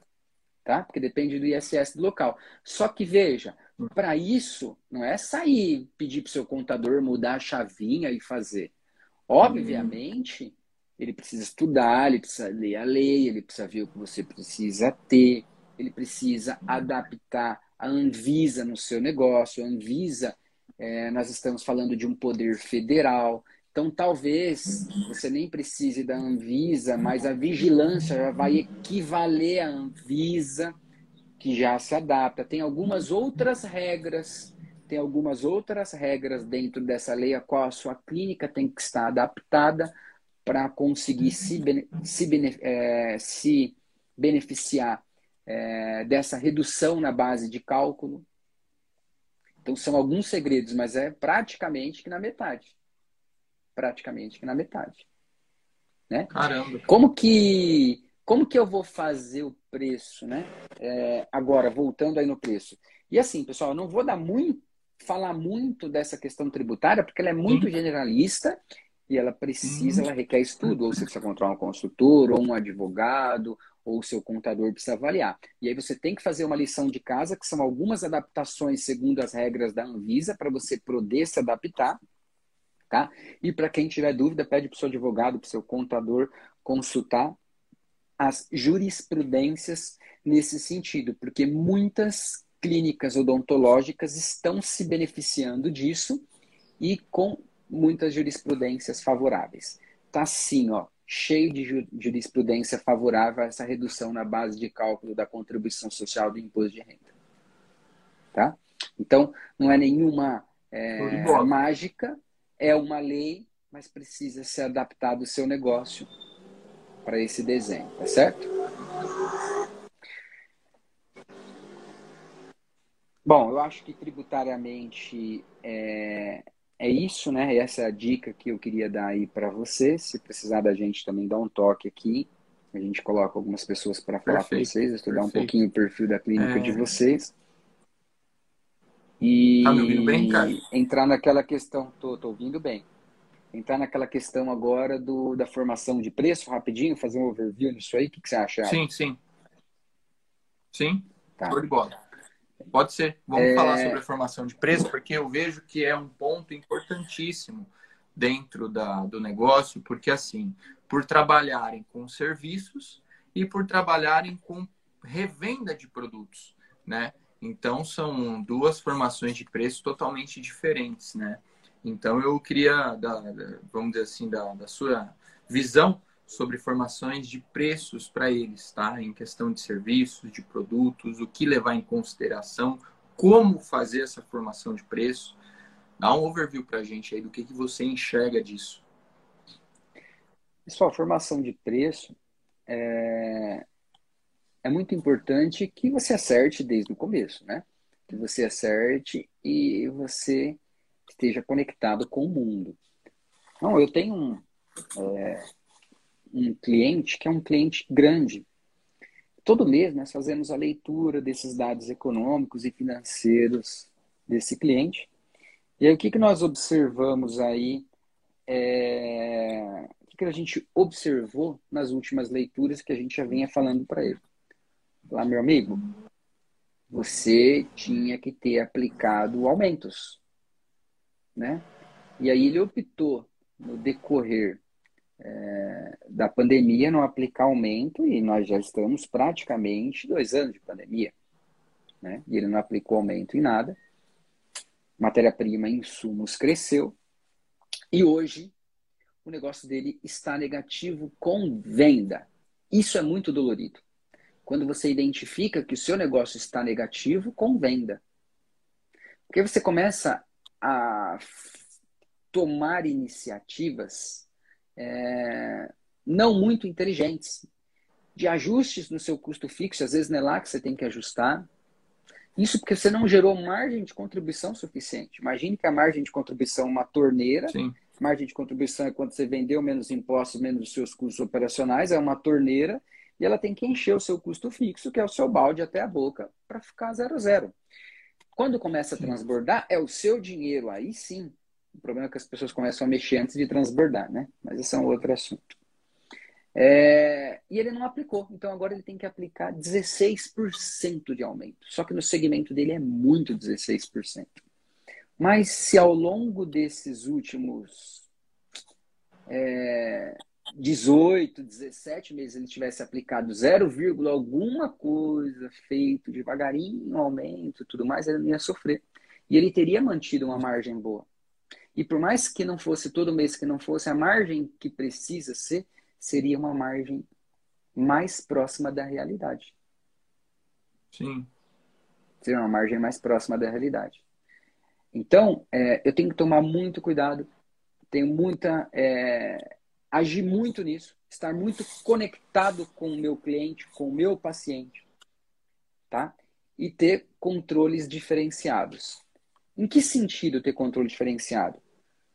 B: Tá? Porque depende do ISS do local. Só que veja, para isso, não é sair, pedir para o seu contador mudar a chavinha e fazer. Obviamente, ele precisa estudar, ele precisa ler a lei, ele precisa ver o que você precisa ter, ele precisa adaptar a Anvisa no seu negócio. A Anvisa, é, nós estamos falando de um poder federal. Então, talvez você nem precise da Anvisa, mas a vigilância já vai equivaler à Anvisa, que já se adapta. Tem algumas outras regras, tem algumas outras regras dentro dessa lei a qual a sua clínica tem que estar adaptada para conseguir se, se, é, se beneficiar é, dessa redução na base de cálculo. Então, são alguns segredos, mas é praticamente que na metade. Praticamente que na metade. Né?
A: Caramba.
B: Como que, como que eu vou fazer o preço, né? É, agora, voltando aí no preço. E assim, pessoal, eu não vou dar muito, falar muito dessa questão tributária, porque ela é muito generalista e ela precisa, ela requer estudo, ou você precisa encontrar um consultor, ou um advogado, ou o seu contador precisa avaliar. E aí você tem que fazer uma lição de casa, que são algumas adaptações segundo as regras da Anvisa, para você poder se adaptar. Tá? E para quem tiver dúvida, pede para o seu advogado, para o seu contador consultar as jurisprudências nesse sentido, porque muitas clínicas odontológicas estão se beneficiando disso e com muitas jurisprudências favoráveis. Tá assim, ó, cheio de jurisprudência favorável a essa redução na base de cálculo da contribuição social do imposto de renda. Tá? Então, não é nenhuma é, mágica, é uma lei, mas precisa ser adaptado o seu negócio para esse desenho, tá certo? Bom, eu acho que tributariamente é, é isso, né? Essa é a dica que eu queria dar aí para você. Se precisar da gente também dá um toque aqui. A gente coloca algumas pessoas para falar para vocês, estudar perfeito. um pouquinho o perfil da clínica é... de vocês. E
A: tá me ouvindo bem, cara?
B: entrar naquela questão, tô, tô ouvindo bem. Entrar naquela questão agora do, da formação de preço, rapidinho, fazer um overview nisso aí. O que, que você acha?
A: Sim, sim. Sim, tá. de bola. Pode ser. Vamos é... falar sobre a formação de preço, porque eu vejo que é um ponto importantíssimo dentro da, do negócio, porque assim, por trabalharem com serviços e por trabalharem com revenda de produtos, né? Então são duas formações de preço totalmente diferentes, né? Então eu queria, da, vamos dizer assim, da, da sua visão sobre formações de preços para eles, tá? Em questão de serviços, de produtos, o que levar em consideração, como fazer essa formação de preço. Dá um overview para a gente aí do que, que você enxerga disso.
B: Pessoal, formação de preço é... é muito importante que você acerte desde o começo, né? Que você acerte e você esteja conectado com o mundo. Não, eu tenho um, é, um cliente que é um cliente grande. Todo mês nós fazemos a leitura desses dados econômicos e financeiros desse cliente. E aí o que, que nós observamos aí? É... O que, que a gente observou nas últimas leituras que a gente já vinha falando para ele? Lá, meu amigo, você tinha que ter aplicado aumentos, né? E aí ele optou no decorrer é, da pandemia não aplicar aumento e nós já estamos praticamente dois anos de pandemia. Né? E ele não aplicou aumento em nada. Matéria-prima, insumos cresceu. E hoje o negócio dele está negativo com venda. Isso é muito dolorido. Quando você identifica que o seu negócio está negativo com venda. Porque você começa a tomar iniciativas é, não muito inteligentes, de ajustes no seu custo fixo, às vezes não é lá que você tem que ajustar. Isso porque você não gerou margem de contribuição suficiente. Imagine que a margem de contribuição é uma torneira. Sim. Margem de contribuição é quando você vendeu menos impostos, menos os seus custos operacionais, é uma torneira. E ela tem que encher o seu custo fixo, que é o seu balde até a boca, para ficar zero zero. Quando começa a transbordar, é o seu dinheiro, aí sim. O problema é que as pessoas começam a mexer antes de transbordar, né? Mas esse é um outro assunto. É... E ele não aplicou, então agora ele tem que aplicar 16% de aumento. Só que no segmento dele é muito 16%. Mas se ao longo desses últimos é, 18, 17 meses ele tivesse aplicado 0, alguma coisa, feito devagarinho, aumento tudo mais, ele não ia sofrer. E ele teria mantido uma margem boa. E por mais que não fosse todo mês que não fosse, a margem que precisa ser seria uma margem mais próxima da realidade.
A: Sim.
B: Seria uma margem mais próxima da realidade. Então, é, eu tenho que tomar muito cuidado, tenho muita. É, agir muito nisso, estar muito conectado com o meu cliente, com o meu paciente, tá? E ter controles diferenciados. Em que sentido ter controle diferenciado?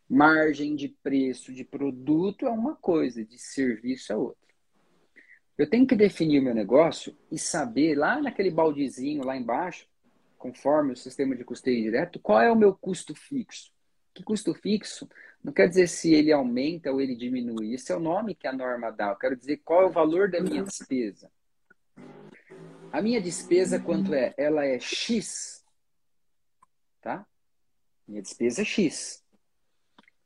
B: Margem de preço de produto é uma coisa, de serviço é outra. Eu tenho que definir o meu negócio e saber lá naquele baldezinho lá embaixo conforme o sistema de custeio direto, qual é o meu custo fixo? Que custo fixo não quer dizer se ele aumenta ou ele diminui. Esse é o nome que a norma dá. Eu quero dizer qual é o valor da minha despesa. A minha despesa, quanto é? Ela é X. Tá? Minha despesa é X.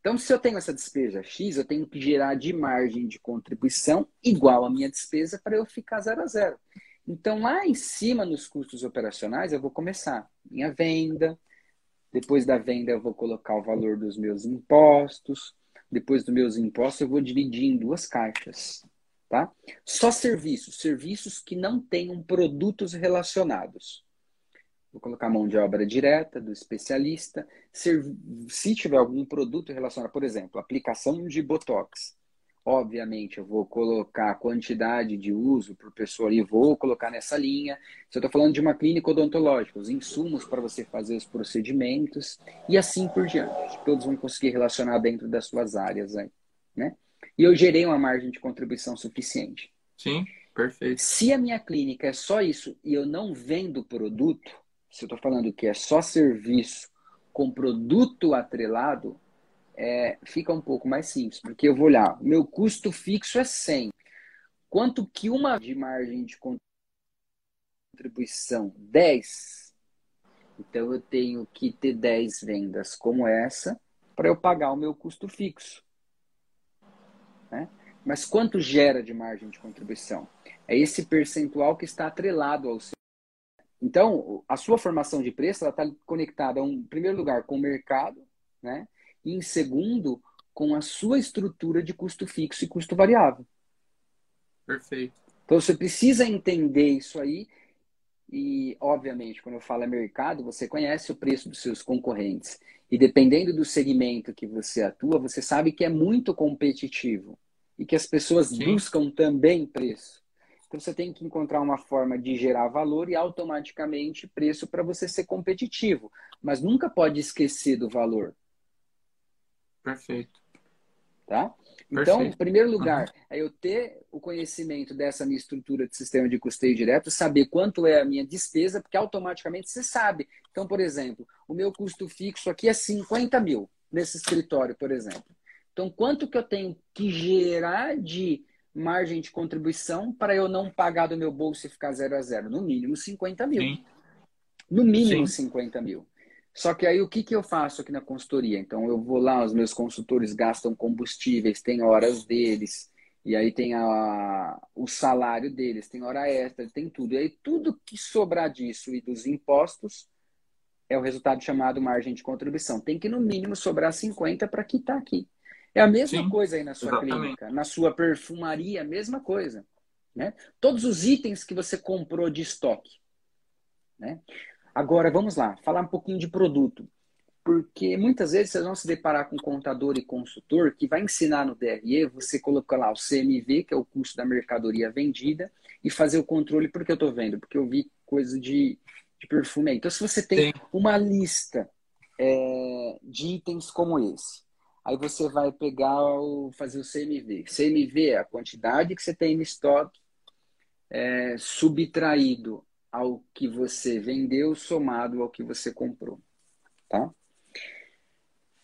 B: Então, se eu tenho essa despesa X, eu tenho que gerar de margem de contribuição igual à minha despesa para eu ficar zero a zero. Então, lá em cima, nos custos operacionais, eu vou começar minha venda. Depois da venda, eu vou colocar o valor dos meus impostos. Depois dos meus impostos, eu vou dividir em duas caixas. Tá? Só serviços, serviços que não tenham produtos relacionados. Vou colocar mão de obra direta do especialista. Se tiver algum produto relacionado, por exemplo, aplicação de Botox, Obviamente, eu vou colocar a quantidade de uso por pessoa ali, vou colocar nessa linha. Se eu estou falando de uma clínica odontológica, os insumos para você fazer os procedimentos e assim por diante. Todos vão conseguir relacionar dentro das suas áreas aí, né? E eu gerei uma margem de contribuição suficiente.
A: Sim, perfeito.
B: Se a minha clínica é só isso e eu não vendo produto, se eu estou falando que é só serviço com produto atrelado, é, fica um pouco mais simples, porque eu vou olhar, o meu custo fixo é 100. Quanto que uma de margem de contribuição? 10. Então eu tenho que ter 10 vendas como essa para eu pagar o meu custo fixo. Né? Mas quanto gera de margem de contribuição? É esse percentual que está atrelado ao seu. Então, a sua formação de preço está conectada, em primeiro lugar, com o mercado, né? E, em segundo, com a sua estrutura de custo fixo e custo variável.
A: Perfeito.
B: Então você precisa entender isso aí. E, obviamente, quando eu falo é mercado, você conhece o preço dos seus concorrentes. E dependendo do segmento que você atua, você sabe que é muito competitivo e que as pessoas Sim. buscam também preço. Então você tem que encontrar uma forma de gerar valor e automaticamente preço para você ser competitivo. Mas nunca pode esquecer do valor.
A: Perfeito.
B: Tá? Então, em primeiro lugar, uhum. é eu ter o conhecimento dessa minha estrutura de sistema de custeio direto, saber quanto é a minha despesa, porque automaticamente você sabe. Então, por exemplo, o meu custo fixo aqui é 50 mil nesse escritório, por exemplo. Então, quanto que eu tenho que gerar de margem de contribuição para eu não pagar do meu bolso e ficar zero a zero? No mínimo 50 mil. Sim. No mínimo Sim. 50 mil. Só que aí o que, que eu faço aqui na consultoria? Então eu vou lá, os meus consultores gastam combustíveis, tem horas deles, e aí tem a, o salário deles, tem hora extra, tem tudo. E aí tudo que sobrar disso e dos impostos é o resultado chamado margem de contribuição. Tem que no mínimo sobrar 50 para quitar aqui. É a mesma Sim, coisa aí na sua exatamente. clínica, na sua perfumaria, a mesma coisa. Né? Todos os itens que você comprou de estoque. Né? Agora, vamos lá, falar um pouquinho de produto. Porque muitas vezes vocês vão se deparar com um contador e consultor que vai ensinar no DRE, você colocar lá o CMV, que é o custo da mercadoria vendida, e fazer o controle, porque eu estou vendo, porque eu vi coisa de, de perfume aí. Então, se você tem Sim. uma lista é, de itens como esse, aí você vai pegar o, fazer o CMV. CMV é a quantidade que você tem no estoque é, subtraído ao que você vendeu somado ao que você comprou, tá?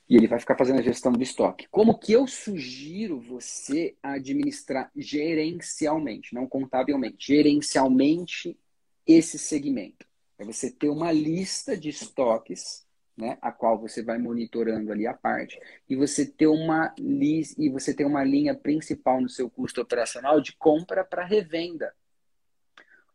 B: E ele vai ficar fazendo a gestão do estoque. Como que eu sugiro você administrar gerencialmente, não contabilmente, gerencialmente esse segmento? É você ter uma lista de estoques, né, a qual você vai monitorando ali a parte, e você ter uma e você ter uma linha principal no seu custo operacional de compra para revenda.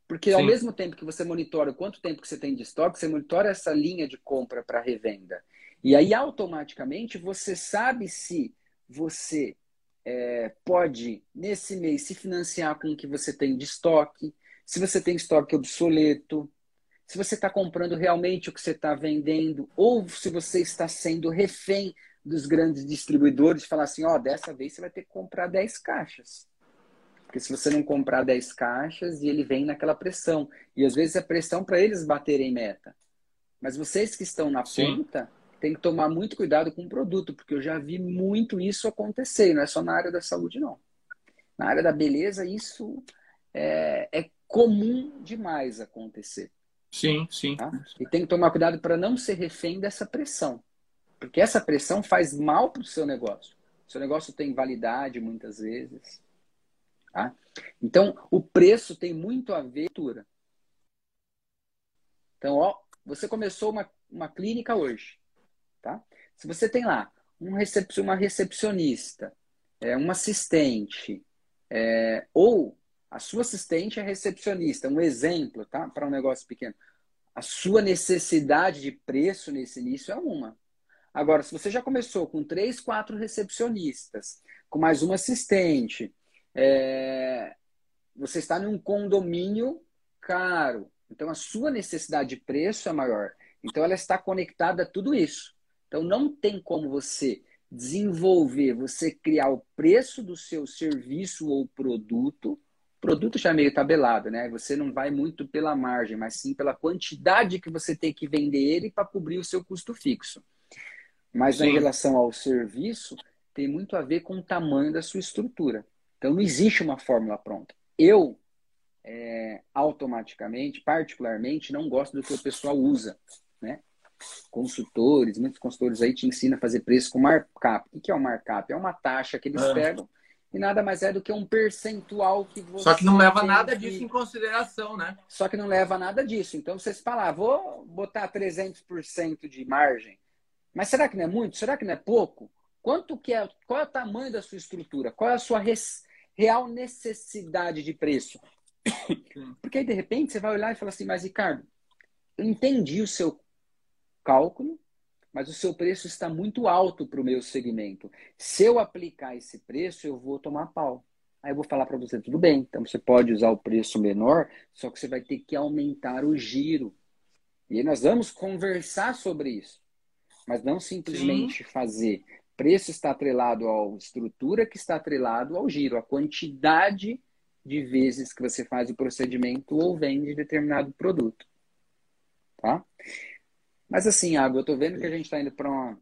B: Porque Sim. ao mesmo tempo que você monitora quanto tempo que você tem de estoque, você monitora essa linha de compra para revenda. E aí automaticamente você sabe se você é, pode, nesse mês, se financiar com o que você tem de estoque, se você tem estoque obsoleto, se você está comprando realmente o que você está vendendo, ou se você está sendo refém dos grandes distribuidores, falar assim, ó, oh, dessa vez você vai ter que comprar 10 caixas. Porque se você não comprar 10 caixas, e ele vem naquela pressão. E às vezes é pressão para eles baterem meta. Mas vocês que estão na Sim. ponta, tem que tomar muito cuidado com o produto, porque eu já vi muito isso acontecer, não é só na área da saúde, não. Na área da beleza, isso é, é comum demais acontecer.
A: Sim, sim.
B: Tá? E tem que tomar cuidado para não ser refém dessa pressão. Porque essa pressão faz mal para o seu negócio. Seu negócio tem validade muitas vezes. Tá? Então, o preço tem muito a ver com a Então, ó, você começou uma, uma clínica hoje. Tá? Se você tem lá um recep uma recepcionista, é, um assistente, é, ou a sua assistente é recepcionista, um exemplo, tá? Para um negócio pequeno. A sua necessidade de preço nesse início é uma. Agora, se você já começou com três, quatro recepcionistas, com mais um assistente, é... você está num condomínio caro. Então, a sua necessidade de preço é maior. Então, ela está conectada a tudo isso. Então, não tem como você desenvolver, você criar o preço do seu serviço ou produto produto já é meio tabelado, né? Você não vai muito pela margem, mas sim pela quantidade que você tem que vender ele para cobrir o seu custo fixo. Mas sim. em relação ao serviço, tem muito a ver com o tamanho da sua estrutura. Então não existe uma fórmula pronta. Eu é, automaticamente, particularmente, não gosto do que o pessoal usa, né? Consultores, muitos consultores aí te ensinam a fazer preço com markup. O que é o markup? É uma taxa que eles é. pegam e nada mais é do que um percentual que você.
A: Só que não leva nada disso em consideração, né?
B: Só que não leva nada disso. Então você se fala, ah, vou botar 300% de margem. Mas será que não é muito? Será que não é pouco? Quanto que é? Qual é o tamanho da sua estrutura? Qual é a sua res, real necessidade de preço? Porque aí de repente você vai olhar e falar assim, mas Ricardo, eu entendi o seu cálculo, mas o seu preço está muito alto para o meu segmento. Se eu aplicar esse preço, eu vou tomar pau. Aí eu vou falar para você, tudo bem, então você pode usar o preço menor, só que você vai ter que aumentar o giro. E aí nós vamos conversar sobre isso. Mas não simplesmente Sim. fazer. Preço está atrelado à estrutura que está atrelado ao giro, a quantidade de vezes que você faz o procedimento ou vende determinado produto. Tá? Mas assim, Água, eu estou vendo que a gente está indo para uma,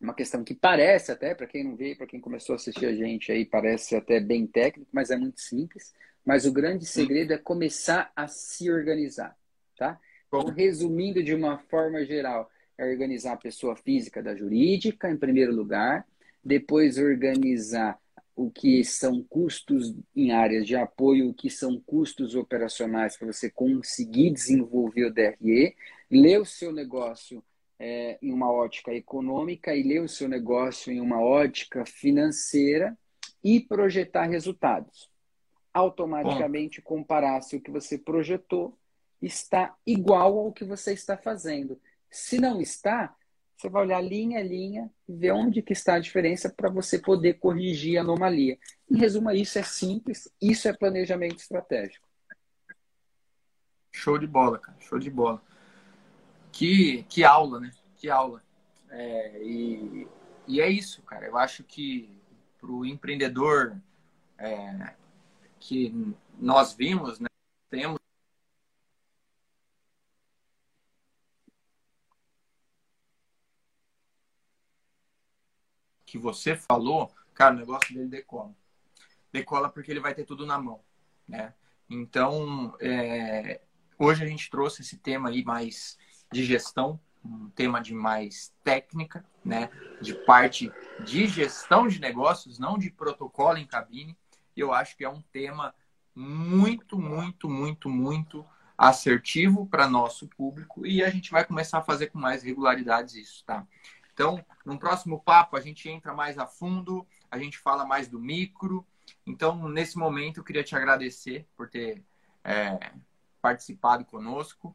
B: uma questão que parece até, para quem não vê, para quem começou a assistir a gente aí, parece até bem técnico, mas é muito simples. Mas o grande segredo é começar a se organizar, tá? Então, resumindo de uma forma geral, é organizar a pessoa física da jurídica, em primeiro lugar, depois organizar o que são custos em áreas de apoio, o que são custos operacionais para você conseguir desenvolver o DRE, ler o seu negócio é, em uma ótica econômica e ler o seu negócio em uma ótica financeira e projetar resultados. Automaticamente comparar se o que você projetou está igual ao que você está fazendo. Se não está, você vai olhar linha a linha e ver onde que está a diferença para você poder corrigir a anomalia. Em resumo, isso é simples, isso é planejamento estratégico.
A: Show de bola, cara. Show de bola. Que, que aula, né? Que aula. É, e, e é isso, cara. Eu acho que para o empreendedor é, que nós vimos, né, temos que você falou, cara, o negócio dele decola. Decola porque ele vai ter tudo na mão, né? Então, é, hoje a gente trouxe esse tema aí mais de gestão, um tema de mais técnica, né? De parte de gestão de negócios, não de protocolo em cabine. Eu acho que é um tema muito, muito, muito, muito assertivo para nosso público e a gente vai começar a fazer com mais regularidades isso, tá? Então, no próximo papo a gente entra mais a fundo, a gente fala mais do micro. Então, nesse momento, eu queria te agradecer por ter é, participado conosco.